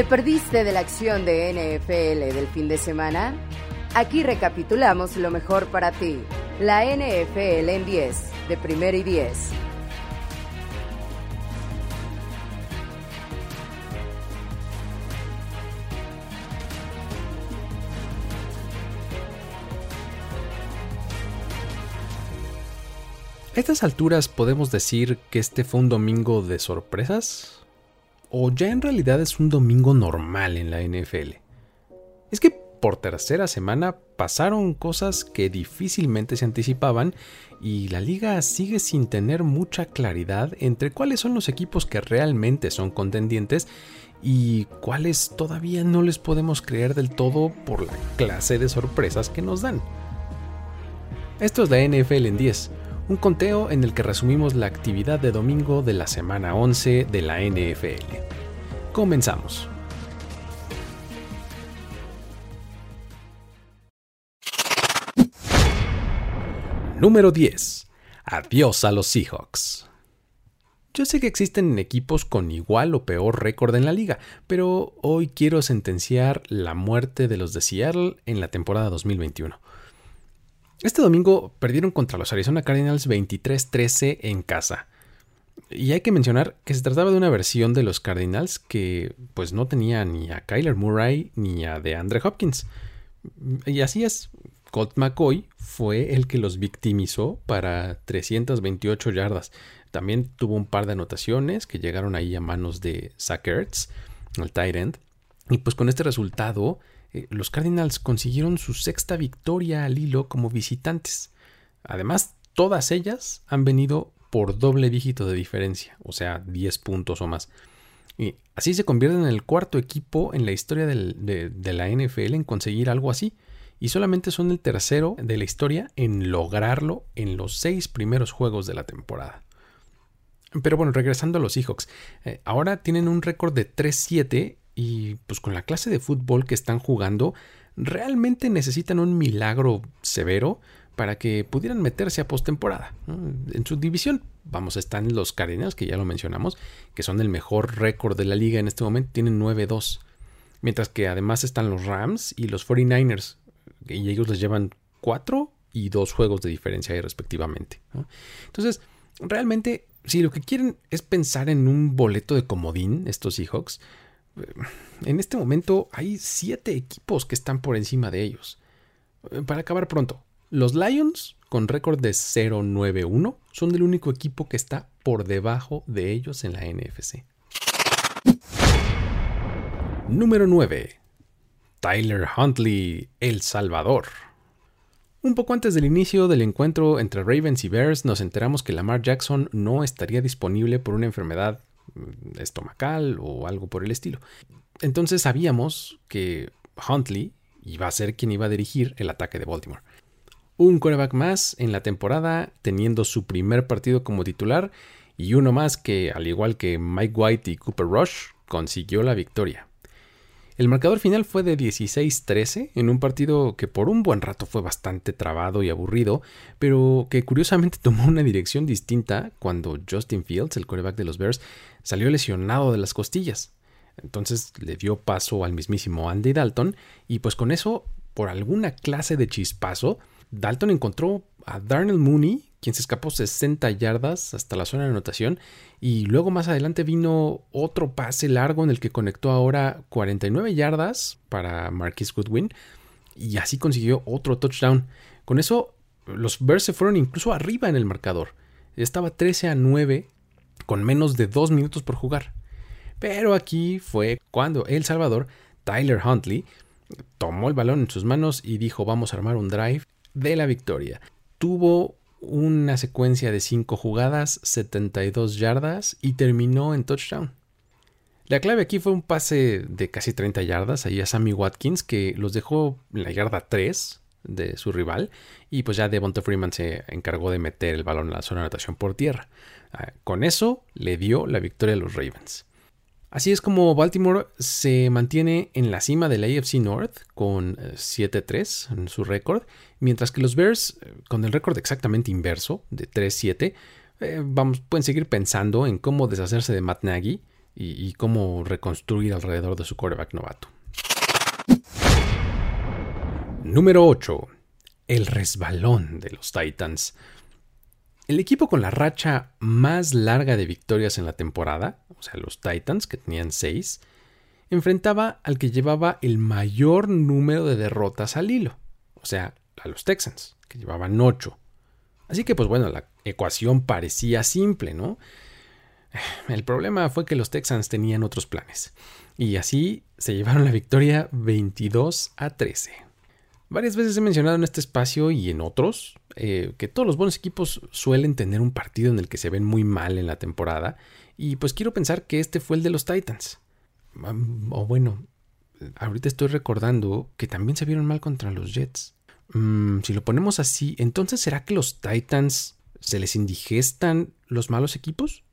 ¿Te perdiste de la acción de NFL del fin de semana? Aquí recapitulamos lo mejor para ti. La NFL en 10, de primero y 10. A estas alturas podemos decir que este fue un domingo de sorpresas o ya en realidad es un domingo normal en la NFL. Es que por tercera semana pasaron cosas que difícilmente se anticipaban y la liga sigue sin tener mucha claridad entre cuáles son los equipos que realmente son contendientes y cuáles todavía no les podemos creer del todo por la clase de sorpresas que nos dan. Esto es la NFL en 10 un conteo en el que resumimos la actividad de domingo de la semana 11 de la NFL. Comenzamos. Número 10. Adiós a los Seahawks. Yo sé que existen equipos con igual o peor récord en la liga, pero hoy quiero sentenciar la muerte de los de Seattle en la temporada 2021. Este domingo perdieron contra los Arizona Cardinals 23-13 en casa. Y hay que mencionar que se trataba de una versión de los Cardinals que pues no tenía ni a Kyler Murray ni a DeAndre Hopkins. Y así es, Colt McCoy fue el que los victimizó para 328 yardas. También tuvo un par de anotaciones que llegaron ahí a manos de Zach Ertz, el tight end. Y pues con este resultado eh, los Cardinals consiguieron su sexta victoria al hilo como visitantes. Además, todas ellas han venido por doble dígito de diferencia, o sea, 10 puntos o más. Y así se convierten en el cuarto equipo en la historia de, la NFL en conseguir algo así. Y solamente son el tercero de la historia en lograrlo en los seis primeros juegos de la temporada. Pero bueno, regresando a los Seahawks, eh, ahora tienen un récord de 3-7 y pues con la clase de fútbol que están jugando, realmente necesitan un milagro severo para que pudieran meterse a postemporada. En su división, vamos, están los Cardinals, que ya lo mencionamos, que son el mejor récord de la liga en este momento, tienen 9-2. Mientras que además están los Rams y los 49ers, y ellos les llevan 4 y 2 juegos de diferencia ahí respectivamente. Entonces, realmente, si lo que quieren es pensar en un boleto de comodín, estos Seahawks, en este momento hay siete equipos que están por encima de ellos. Eh, para acabar pronto, los Lions, con récord de 0-9-1, son el único equipo que está por debajo de ellos en la NFC. Número 9. Tyler Huntley, El Salvador. Un poco antes del inicio del encuentro entre Ravens y Bears, nos enteramos que Lamar Jackson no estaría disponible por una enfermedad estomacal o algo por el estilo. Entonces sabíamos que Huntley iba a ser quien iba a dirigir el ataque de Baltimore. Un quarterback más en la temporada, teniendo su primer partido como titular, y uno más que, al igual que Mike White y Cooper Rush, consiguió la victoria. El marcador final fue de 16-13 en un partido que por un buen rato fue bastante trabado y aburrido, pero que curiosamente tomó una dirección distinta cuando Justin Fields, el quarterback de los Bears, salió lesionado de las costillas. Entonces le dio paso al mismísimo Andy Dalton y pues con eso, por alguna clase de chispazo, Dalton encontró a Darnell Mooney quien se escapó 60 yardas hasta la zona de anotación y luego más adelante vino otro pase largo en el que conectó ahora 49 yardas para Marquis Goodwin y así consiguió otro touchdown. Con eso los Bears se fueron incluso arriba en el marcador. Estaba 13 a 9 con menos de 2 minutos por jugar. Pero aquí fue cuando El Salvador, Tyler Huntley, tomó el balón en sus manos y dijo vamos a armar un drive de la victoria. Tuvo una secuencia de 5 jugadas, 72 yardas y terminó en touchdown. La clave aquí fue un pase de casi 30 yardas ahí a Sammy Watkins que los dejó en la yarda 3 de su rival y pues ya Devonta Freeman se encargó de meter el balón en la zona de anotación por tierra. Ah, con eso le dio la victoria a los Ravens. Así es como Baltimore se mantiene en la cima de la AFC North con 7-3 eh, en su récord, mientras que los Bears, eh, con el récord exactamente inverso de 3-7, eh, pueden seguir pensando en cómo deshacerse de Matt Nagy y, cómo reconstruir alrededor de su quarterback novato. Número 8. El resbalón de los Titans. El equipo con la racha más larga de victorias en la temporada, o sea, los Titans, que tenían 6, enfrentaba al que llevaba el mayor número de derrotas al hilo, o sea, a los Texans, que llevaban 8. Así que, pues bueno, la ecuación parecía simple, ¿no? El problema fue que los Texans tenían otros planes, y así se llevaron la victoria 22 a 13. Varias veces he mencionado en este espacio y en otros eh, que todos los buenos equipos suelen tener un partido en el que se ven muy mal en la temporada, y pues quiero pensar que este fue el de los Titans. O bueno, ahorita estoy recordando que también se vieron mal contra los Jets. Mm, si lo ponemos así, entonces ¿será que los Titans se les indigestan los malos equipos?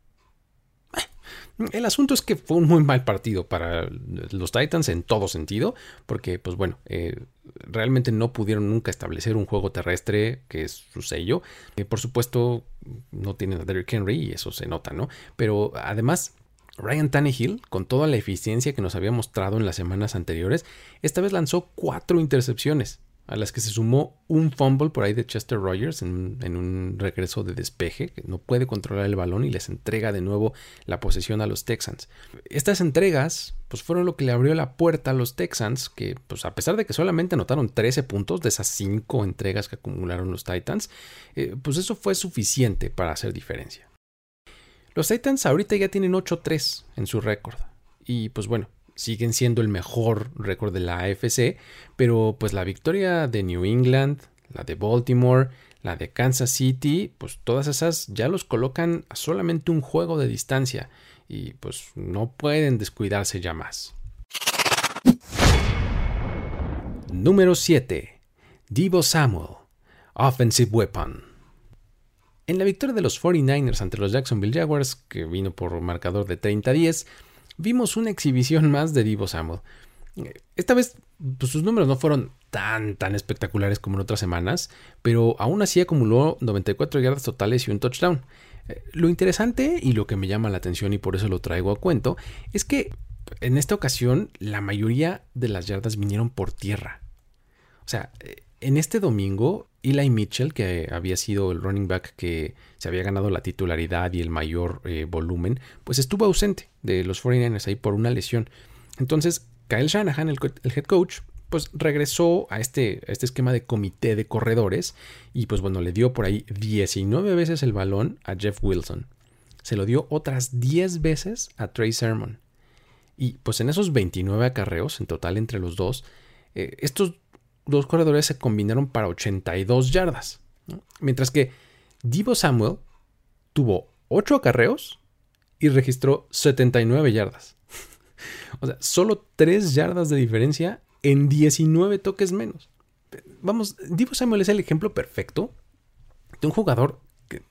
El asunto es que fue un muy mal partido para los Titans en todo sentido, porque pues bueno, eh, realmente no pudieron nunca establecer un juego terrestre que es su sello. Eh, por supuesto, no tienen a Derrick Henry y eso se nota, ¿no? Pero además Ryan Tannehill, con toda la eficiencia que nos había mostrado en las semanas anteriores, esta vez lanzó cuatro intercepciones, a las que se sumó un fumble por ahí de Chester Rogers en, un regreso de despeje, que no puede controlar el balón y les entrega de nuevo la posesión a los Texans. Estas entregas pues fueron lo que le abrió la puerta a los Texans, que pues a pesar de que solamente anotaron 13 puntos de esas 5 entregas que acumularon los Titans, eh, pues eso fue suficiente para hacer diferencia. Los Titans ahorita ya tienen 8-3 en su récord. Y pues bueno, siguen siendo el mejor récord de la AFC, pero pues la victoria de New England, la de Baltimore, la de Kansas City, pues todas esas ya los colocan a solamente un juego de distancia y pues no pueden descuidarse ya más. Número 7. Divo Samuel, Offensive Weapon. En la victoria de los 49ers ante los Jacksonville Jaguars, que vino por marcador de 30-10, vimos una exhibición más de Divo Samuel. Esta vez pues, sus números no fueron tan tan espectaculares como en otras semanas, pero aún así acumuló 94 yardas totales y un touchdown. Eh, lo interesante y lo que me llama la atención y por eso lo traigo a cuento es que en esta ocasión la mayoría de las yardas vinieron por tierra. O sea, eh, en este domingo, Eli Mitchell, que había sido el running back que se había ganado la titularidad y el mayor eh, volumen, pues estuvo ausente de los 49ers ahí por una lesión. Entonces, Kyle Shanahan, el, head coach, pues regresó a este, este esquema de comité de corredores y pues bueno, le dio por ahí 19 veces el balón a Jeff Wilson. Se lo dio otras 10 veces a Trey Sermon. Y pues en esos 29 acarreos en total entre los dos, eh, estos dos corredores se combinaron para 82 yardas. Mientras que Divo Samuel tuvo 8 acarreos y registró 79 yardas. o sea, solo 3 yardas de diferencia en 19 toques menos. Vamos, Divo Samuel es el ejemplo perfecto de un jugador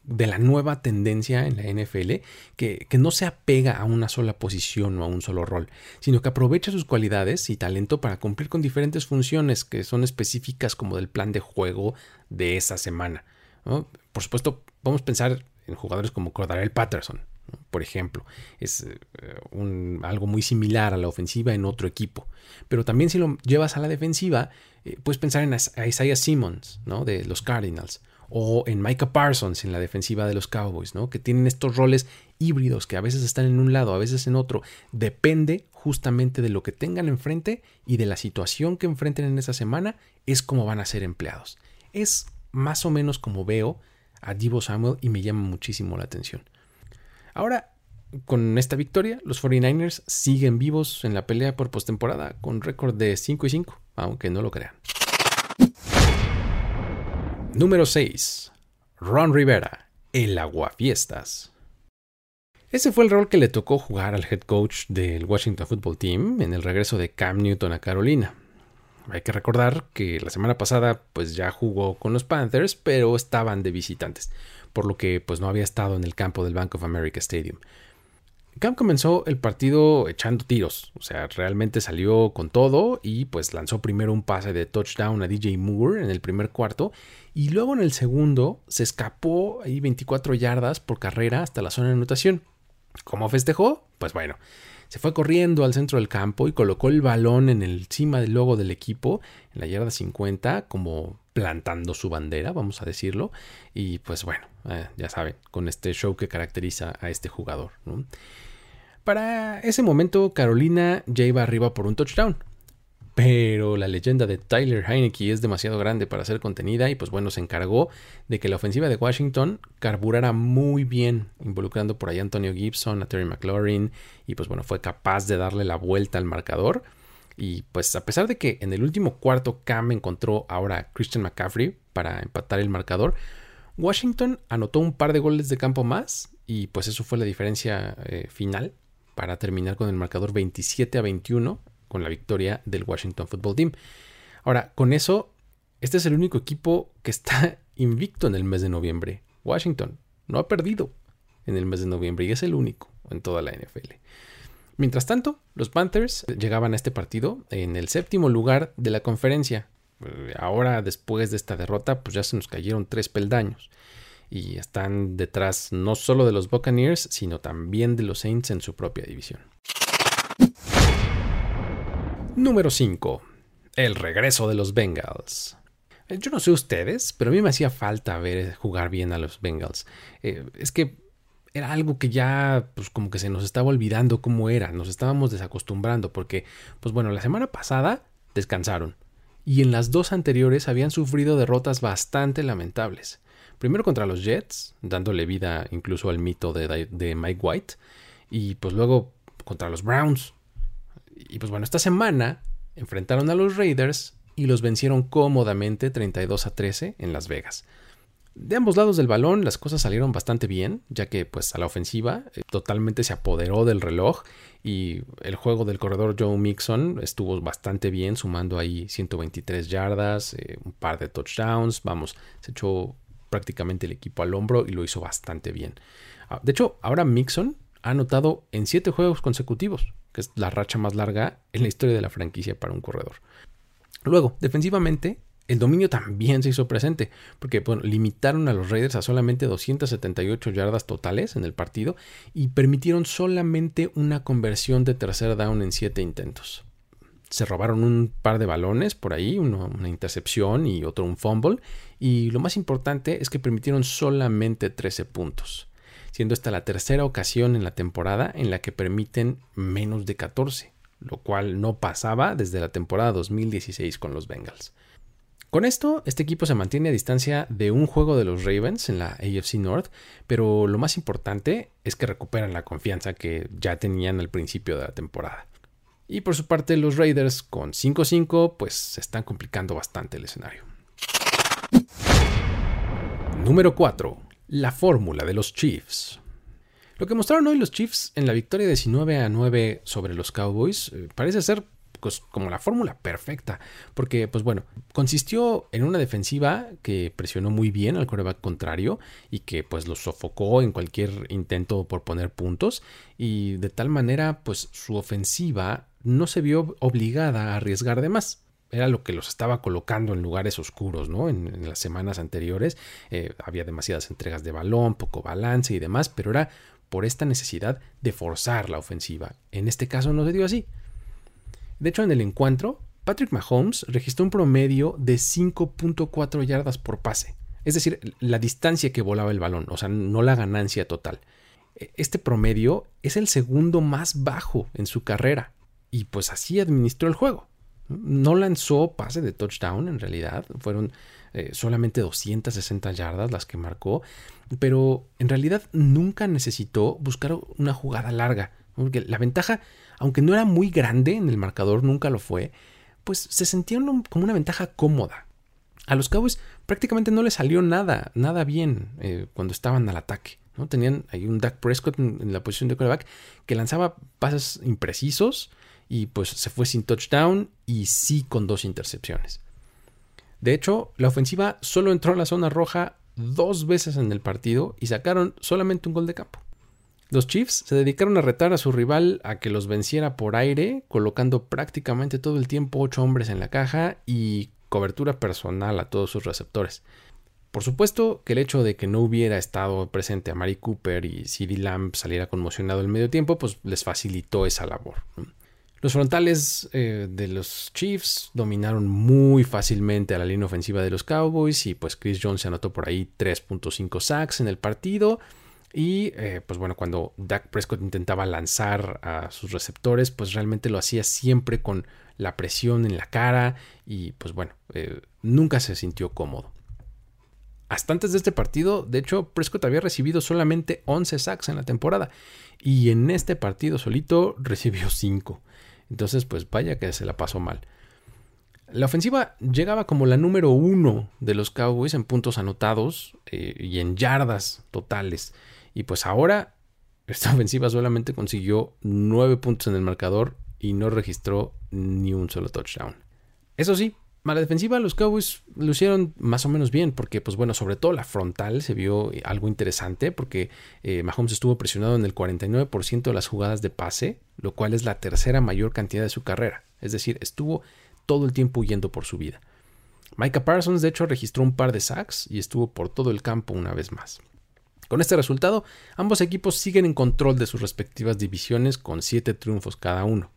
de la nueva tendencia en la NFL que, no se apega a una sola posición o a un solo rol, sino que aprovecha sus cualidades y talento para cumplir con diferentes funciones que son específicas como del plan de juego de esa semana. Por supuesto, vamos a pensar en jugadores como Cordarel Patterson, por ejemplo. Es eh, algo muy similar a la ofensiva en otro equipo. Pero también si lo llevas a la defensiva, eh, puedes pensar en Isaiah Simmons, ¿no? de los Cardinals o en Micah Parsons en la defensiva de los Cowboys, ¿no? Que tienen estos roles híbridos que a veces están en un lado, a veces en otro. Depende justamente de lo que tengan enfrente y de la situación que enfrenten en esa semana, es como van a ser empleados. Es más o menos como veo a Divo Samuel y me llama muchísimo la atención. Ahora, con esta victoria, los 49ers siguen vivos en la pelea por postemporada con récord de 5 y 5, aunque no lo crean. Número 6. Ron Rivera, el aguafiestas. Ese fue el rol que le tocó jugar al head coach del Washington Football Team en el regreso de Cam Newton a Carolina. Hay que recordar que la semana pasada pues ya jugó con los Panthers, pero estaban de visitantes, por lo que pues no había estado en el campo del Bank of America Stadium. Cam comenzó el partido echando tiros, o sea, realmente salió con todo y pues lanzó primero un pase de touchdown a DJ Moore en el primer cuarto y luego en el segundo se escapó ahí 24 yardas por carrera hasta la zona de anotación. ¿Cómo festejó? Pues bueno, se fue corriendo al centro del campo y colocó el balón en el cima del logo del equipo, en la yarda 50, como plantando su bandera, vamos a decirlo. Y pues bueno, eh, ya saben, con este show que caracteriza a este jugador. Para ese momento, Carolina ya iba arriba por un touchdown pero la leyenda de Tyler Heineke es demasiado grande para ser contenida y pues bueno, se encargó de que la ofensiva de Washington carburara muy bien, involucrando por ahí a Antonio Gibson, a Terry McLaurin y pues bueno, fue capaz de darle la vuelta al marcador. Y pues a pesar de que en el último cuarto Cam encontró ahora a Christian McCaffrey para empatar el marcador, Washington anotó un par de goles de campo más y pues eso fue la diferencia eh, final para terminar con el marcador 27 a 21 con la victoria del Washington Football Team. Ahora, con eso, este es el único equipo que está invicto en el mes de noviembre. Washington no ha perdido en el mes de noviembre y es el único en toda la NFL. Mientras tanto, los Panthers llegaban a este partido en el séptimo lugar de la conferencia. Ahora, después de esta derrota, pues ya se nos cayeron tres peldaños. Y están detrás no solo de los Buccaneers, sino también de los Saints en su propia división. Número 5. El regreso de los Bengals. Eh, yo no sé ustedes, pero a mí me hacía falta ver jugar bien a los Bengals. Eh, es que era algo que ya, pues como que se nos estaba olvidando cómo era, nos estábamos desacostumbrando, porque, pues bueno, la semana pasada descansaron, y en las dos anteriores habían sufrido derrotas bastante lamentables. Primero contra los Jets, dándole vida incluso al mito de, Mike White, y pues luego contra los Browns, y pues bueno, esta semana enfrentaron a los Raiders y los vencieron cómodamente 32 a 13 en Las Vegas. De ambos lados del balón las cosas salieron bastante bien, ya que pues a la ofensiva eh, totalmente se apoderó del reloj y el juego del corredor Joe Mixon estuvo bastante bien, sumando ahí 123 yardas, eh, un par de touchdowns, vamos, se echó prácticamente el equipo al hombro y lo hizo bastante bien. Ah, de hecho, ahora Mixon ha anotado en 7 juegos consecutivos, que es la racha más larga en la historia de la franquicia para un corredor. Luego, defensivamente, el dominio también se hizo presente, porque limitaron a los Raiders a solamente 278 yardas totales en el partido y permitieron solamente una conversión de tercer down en 7 intentos. Se robaron un par de balones por ahí, una intercepción y otro un fumble, y lo más importante es que permitieron solamente 13 puntos siendo esta la tercera ocasión en la temporada en la que permiten menos de 14, lo cual no pasaba desde la temporada 2016 con los Bengals. Con esto, este equipo se mantiene a distancia de un juego de los Ravens en la AFC North, pero lo más importante es que recuperan la confianza que ya tenían al principio de la temporada. Y por su parte, los Raiders con 5-5 pues se están complicando bastante el escenario. Número 4 la fórmula de los Chiefs. Lo que mostraron hoy los Chiefs en la victoria 19 a 9 sobre los Cowboys eh, parece ser pues, como la fórmula perfecta, porque pues bueno, consistió en una defensiva que presionó muy bien al coreback contrario y que pues los sofocó en cualquier intento por poner puntos y de tal manera pues su ofensiva no se vio obligada a arriesgar de más era lo que los estaba colocando en lugares oscuros, ¿no? En, las semanas anteriores eh, había demasiadas entregas de balón, poco balance y demás, pero era por esta necesidad de forzar la ofensiva. En este caso no se dio así. De hecho, en el encuentro, Patrick Mahomes registró un promedio de 5.4 yardas por pase, es decir, la distancia que volaba el balón, o sea, no la ganancia total. E, este promedio es el segundo más bajo en su carrera, y pues así administró el juego. No lanzó pase de touchdown en realidad, fueron eh, solamente 260 yardas las que marcó, pero en realidad nunca necesitó buscar una jugada larga, porque la ventaja, aunque no era muy grande en el marcador, nunca lo fue, pues se sentía como una ventaja cómoda. A los Cowboys prácticamente no les salió nada, nada bien eh, cuando estaban al ataque. ¿no? Tenían ahí un Dak Prescott en, en la posición de quarterback que lanzaba pases imprecisos, y pues se fue sin touchdown y sí con dos intercepciones. De hecho, la ofensiva solo entró en la zona roja dos veces en el partido y sacaron solamente un gol de campo. Los Chiefs se dedicaron a retar a su rival a que los venciera por aire, colocando prácticamente todo el tiempo ocho hombres en la caja y cobertura personal a todos sus receptores. Por supuesto que el hecho de que no hubiera estado presente a Mari Cooper y CD Lamb saliera conmocionado el medio tiempo, pues les facilitó esa labor. Los frontales eh, de los Chiefs dominaron muy fácilmente a la línea ofensiva de los Cowboys y pues Chris Jones se anotó por ahí 3.5 sacks en el partido. Y eh, pues bueno, cuando Dak Prescott intentaba lanzar a sus receptores, pues realmente lo hacía siempre con la presión en la cara y pues bueno, eh, nunca se sintió cómodo. Hasta antes de este partido, de hecho, Prescott había recibido solamente 11 sacks en la temporada y en este partido solito recibió 5. Entonces, pues vaya que se la pasó mal. La ofensiva llegaba como la número uno de los Cowboys en puntos anotados eh, y en yardas totales. Y pues ahora esta ofensiva solamente consiguió 9 puntos en el marcador y no registró ni un solo touchdown. Eso sí, a la defensiva los Cowboys lo hicieron más o menos bien, porque pues bueno, sobre todo la frontal se vio algo interesante, porque eh, Mahomes estuvo presionado en el 49% de las jugadas de pase, lo cual es la tercera mayor cantidad de su carrera. Es decir, estuvo todo el tiempo huyendo por su vida. Micah Parsons de hecho registró un par de sacks y estuvo por todo el campo una vez más. Con este resultado, ambos equipos siguen en control de sus respectivas divisiones con 7 triunfos cada uno.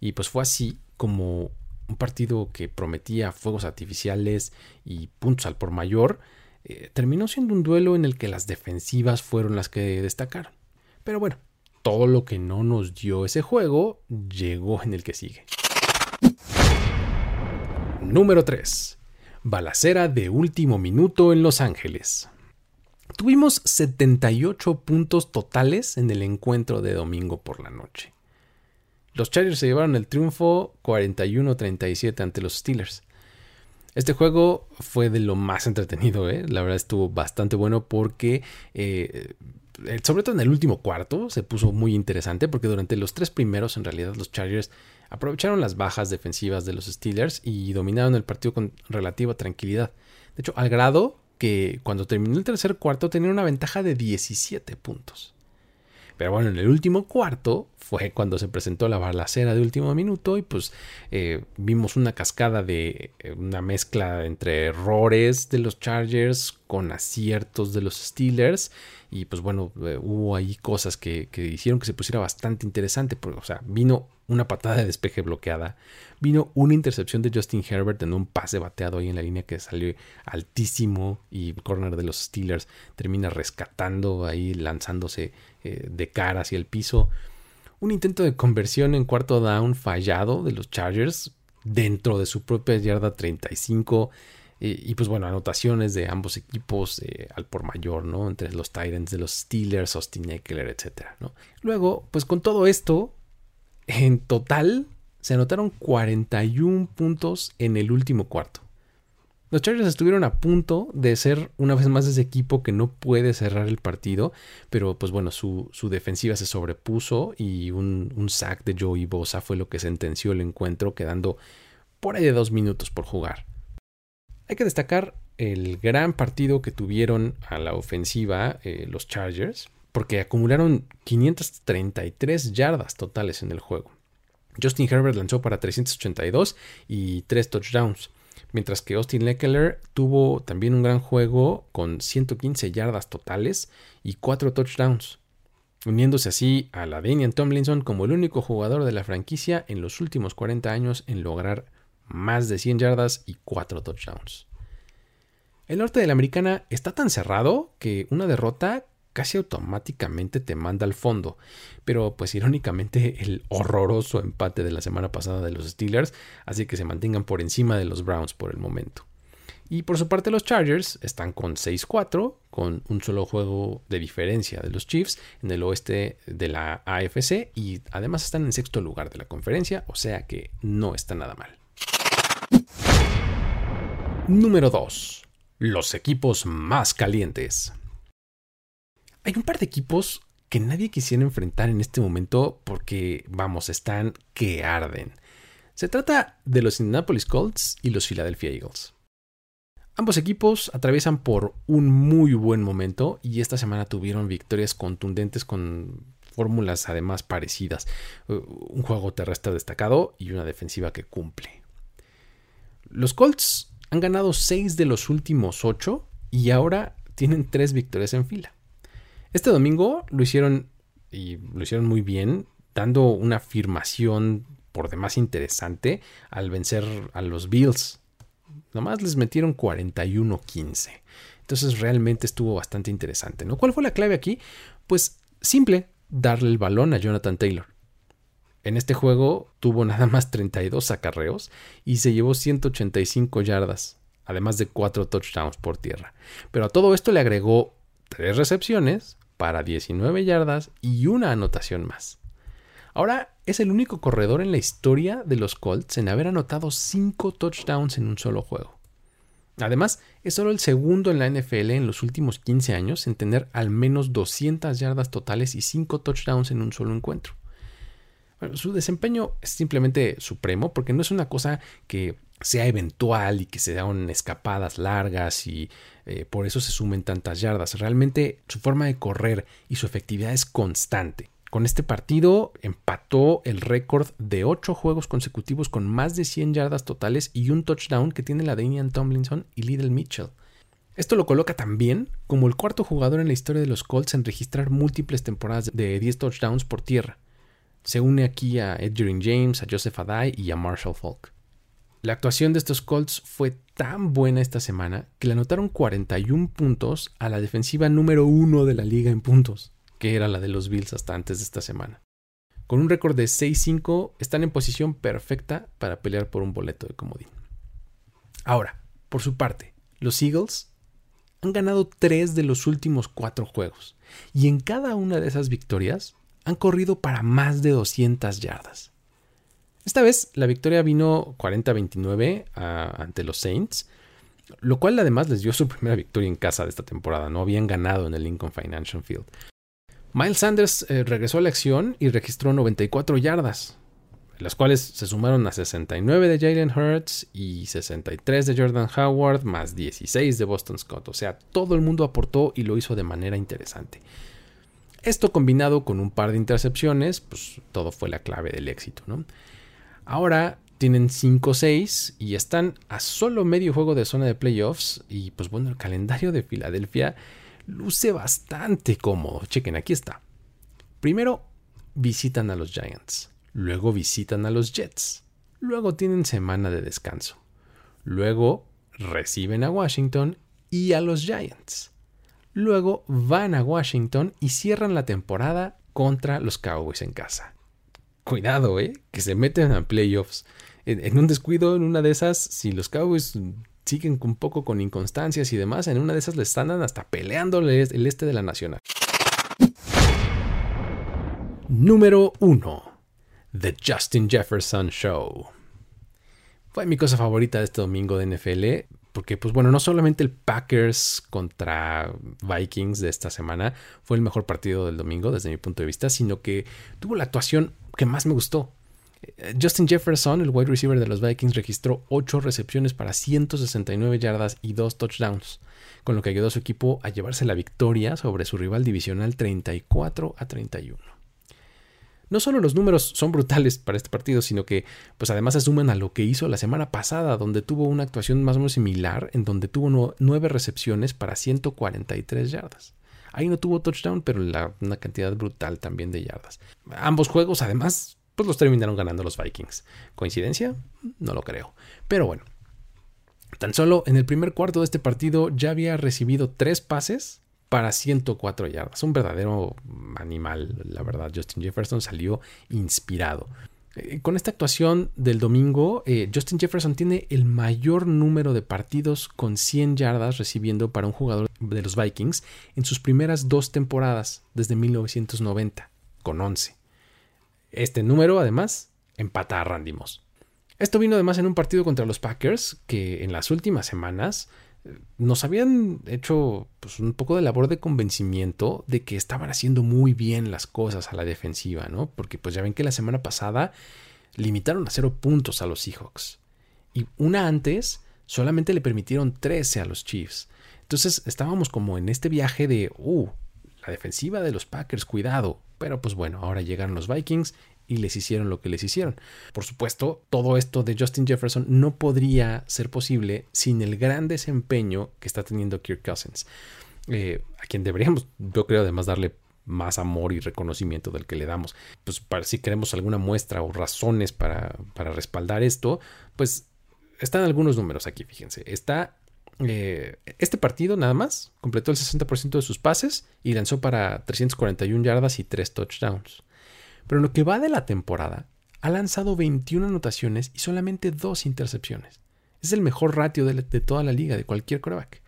Y pues fue así como un partido que prometía fuegos artificiales y puntos al por mayor, eh, terminó siendo un duelo en el que las defensivas fueron las que destacaron. Pero bueno, todo lo que no nos dio ese juego llegó en el que sigue. Número 3. Balacera de último minuto en Los Ángeles. Tuvimos 78 puntos totales en el encuentro de domingo por la noche. Los Chargers se llevaron el triunfo 41-37 ante los Steelers. Este juego fue de lo más entretenido, ¿eh? la verdad estuvo bastante bueno porque, eh, sobre todo en el último cuarto, se puso muy interesante porque durante los tres primeros, en realidad, los Chargers aprovecharon las bajas defensivas de los Steelers y dominaron el partido con relativa tranquilidad. De hecho, al grado que cuando terminó el tercer cuarto tenían una ventaja de 17 puntos. Pero bueno, en el último cuarto fue cuando se presentó la balacera de último minuto y pues eh, vimos una cascada de eh, una mezcla entre errores de los Chargers con aciertos de los Steelers y pues bueno, eh, hubo ahí cosas que, que, hicieron que se pusiera bastante interesante, o sea, vino una patada de despeje bloqueada, vino una intercepción de Justin Herbert en un pase bateado ahí en la línea que salió altísimo y el corner de los Steelers termina rescatando ahí, lanzándose eh, de cara hacia el piso. Un intento de conversión en cuarto down fallado de los Chargers dentro de su propia yarda 35. y pues bueno, anotaciones de ambos equipos eh, al por mayor, ¿no? Entre los Titans de los Steelers, Austin Eckler, etc. Luego, pues con todo esto, en total se anotaron 41 puntos en el último cuarto. Los Chargers estuvieron a punto de ser una vez más ese equipo que no puede cerrar el partido, pero pues bueno, su, defensiva se sobrepuso y un, un, sack de Joey Bosa fue lo que sentenció el encuentro, quedando por ahí de dos minutos por jugar. Hay que destacar el gran partido que tuvieron a la ofensiva eh, los Chargers porque acumularon 533 yardas totales en el juego. Justin Herbert lanzó para 382 y 3 touchdowns, mientras que Austin Eckler tuvo también un gran juego con 115 yardas totales y 4 touchdowns, uniéndose así a la Daniel Tomlinson como el único jugador de la franquicia en los últimos 40 años en lograr más de 100 yardas y 4 touchdowns. El norte de la americana está tan cerrado que una derrota casi automáticamente te manda al fondo. Pero pues irónicamente el horroroso empate de la semana pasada de los Steelers hace que se mantengan por encima de los Browns por el momento. Y por su parte los Chargers están con 6-4, con un solo juego de diferencia de los Chiefs en el oeste de la AFC y además están en sexto lugar de la conferencia, o sea que no está nada mal. Número 2. Los equipos más calientes. Hay un par de equipos que nadie quisiera enfrentar en este momento porque, vamos, están que arden. Se trata de los Indianapolis Colts y los Philadelphia Eagles. Ambos equipos atraviesan por un muy buen momento y esta semana tuvieron victorias contundentes con fórmulas además parecidas. Un juego terrestre destacado y una defensiva que cumple. Los Colts han ganado 6 de los últimos 8 y ahora tienen tres victorias en fila. Este domingo lo hicieron y lo hicieron muy bien, dando una afirmación por demás interesante al vencer a los Bills. Nomás les metieron 41-15. Entonces realmente estuvo bastante interesante. ¿no? ¿Cuál fue la clave aquí? Pues simple, darle el balón a Jonathan Taylor. En este juego tuvo nada más 32 acarreos y se llevó 185 yardas, además de 4 touchdowns por tierra. Pero a todo esto le agregó 3 recepciones para 19 yardas y una anotación más. Ahora es el único corredor en la historia de los Colts en haber anotado 5 touchdowns en un solo juego. Además, es solo el segundo en la NFL en los últimos 15 años en tener al menos 200 yardas totales y 5 touchdowns en un solo encuentro. su desempeño es simplemente supremo porque no es una cosa que sea eventual y que se dan escapadas largas y eh, por eso se sumen tantas yardas. Realmente su forma de correr y su efectividad es constante. Con este partido empató el récord de 8 juegos consecutivos con más de 100 yardas totales y un touchdown que tiene la Damian Tomlinson y Little Mitchell. Esto lo coloca también como el cuarto jugador en la historia de los Colts en registrar múltiples temporadas de 10 touchdowns por tierra. Se une aquí a Edgerrin James, a Joseph Adai y a Marshall Falk. La actuación de estos Colts fue tan buena esta semana que le anotaron 41 puntos a la defensiva número uno de la liga en puntos que era la de los Bills hasta antes de esta semana. Con un récord de 6-5, están en posición perfecta para pelear por un boleto de comodín. Ahora, por su parte, los Eagles han ganado tres de los últimos cuatro juegos y en cada una de esas victorias han corrido para más de 200 yardas. Esta vez la victoria vino 40-29 ante los Saints, lo cual además les dio su primera victoria en casa de esta temporada. No habían ganado en el Lincoln Financial Field. Miles Sanders eh, regresó a la acción y registró 94 yardas, las cuales se sumaron a 69 de Jalen Hurts y 63 de Jordan Howard, más 16 de Boston Scott. O sea, todo el mundo aportó y lo hizo de manera interesante. Esto combinado con un par de intercepciones, pues todo fue la clave del éxito. ¿no? Ahora tienen 5-6 y están a solo medio juego de zona de playoffs. Y pues bueno, el calendario de Filadelfia luce bastante cómodo. Chequen, aquí está. Primero visitan a los Giants, luego visitan a los Jets, luego tienen semana de descanso, luego reciben a Washington y a los Giants. Luego van a Washington y cierran la temporada contra los Cowboys en casa. Cuidado, ¿eh? Que se meten a playoffs. En, un descuido, en una de esas, si los Cowboys siguen un poco con inconstancias y demás, en una de esas les están hasta peleándole el este de la nacional. Número 1. The Justin Jefferson Show. Fue mi cosa favorita de este domingo de NFL, porque pues bueno, no solamente el Packers contra Vikings de esta semana fue el mejor partido del domingo desde mi punto de vista, sino que tuvo la actuación que más me gustó. Justin Jefferson, el wide receiver de los Vikings, registró 8 recepciones para 169 yardas y 2 touchdowns, con lo que ayudó a su equipo a llevarse la victoria sobre su rival divisional 34 a 31. No solo los números son brutales para este partido, sino que pues además se suman a lo que hizo la semana pasada, donde tuvo una actuación más o menos similar, en donde tuvo 9 recepciones para 143 yardas. Ahí no tuvo touchdown, pero una cantidad brutal también de yardas. Ambos juegos, además, pues los terminaron ganando los Vikings. ¿Coincidencia? No lo creo. Pero bueno, tan solo en el primer cuarto de este partido ya había recibido tres pases para 104 yardas. Un verdadero animal, la verdad. Justin Jefferson salió inspirado. Eh, con esta actuación del domingo, eh, Justin Jefferson tiene el mayor número de partidos con 100 yardas recibiendo para un jugador de los Vikings en sus primeras dos temporadas desde 1990, con 11. Este número, además, empata a Randy Moss. Esto vino además en un partido contra los Packers que en las últimas semanas nos habían hecho pues, un poco de labor de convencimiento de que estaban haciendo muy bien las cosas a la defensiva, ¿no? Porque pues ya ven que la semana pasada limitaron a cero puntos a los Seahawks. Y una antes solamente le permitieron 13 a los Chiefs. Entonces estábamos como en este viaje de, uh, la defensiva de los Packers, cuidado. Pero pues bueno, ahora llegaron los Vikings y les hicieron lo que les hicieron. Por supuesto, todo esto de Justin Jefferson no podría ser posible sin el gran desempeño que está teniendo Kirk Cousins, eh, a quien deberíamos, yo creo, además darle más amor y reconocimiento del que le damos. Pues para, si queremos alguna muestra o razones para, para respaldar esto, pues están algunos números aquí, fíjense. Está eh, este partido nada más completó el 60% de sus pases y lanzó para 341 yardas y 3 touchdowns. Pero en lo que va de la temporada, ha lanzado 21 anotaciones y solamente 2 intercepciones. Es el mejor ratio de, toda la liga, de cualquier coreback.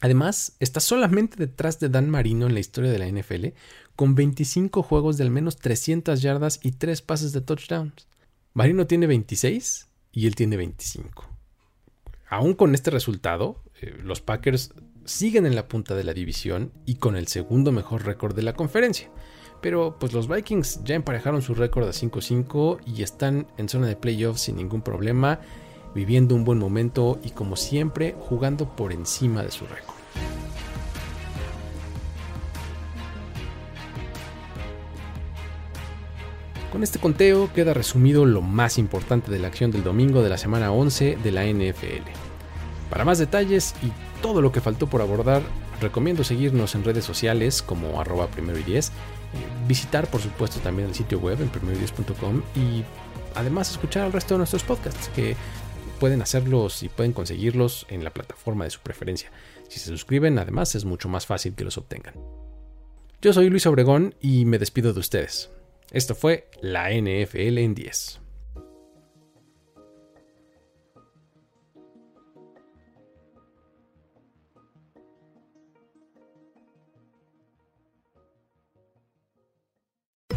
Además, está solamente detrás de Dan Marino en la historia de la NFL, con 25 juegos de al menos 300 yardas y 3 pases de touchdowns. Marino tiene 26 y él tiene 25. Aún con este resultado, eh, los Packers siguen en la punta de la división y con el segundo mejor récord de la conferencia. Pero pues los Vikings ya emparejaron su récord a 5-5 y están en zona de playoffs sin ningún problema, viviendo un buen momento y como siempre jugando por encima de su récord. Con este conteo queda resumido lo más importante de la acción del domingo de la semana 11 de la NFL. Para más detalles y todo lo que faltó por abordar, recomiendo seguirnos en redes sociales como arroba primero y 10, eh, visitar por supuesto también el sitio web en primero y y además escuchar el resto de nuestros podcasts que pueden hacerlos y pueden conseguirlos en la plataforma de su preferencia. Si se suscriben, además es mucho más fácil que los obtengan. Yo soy Luis Obregón y me despido de ustedes. Esto fue la NFL en 10.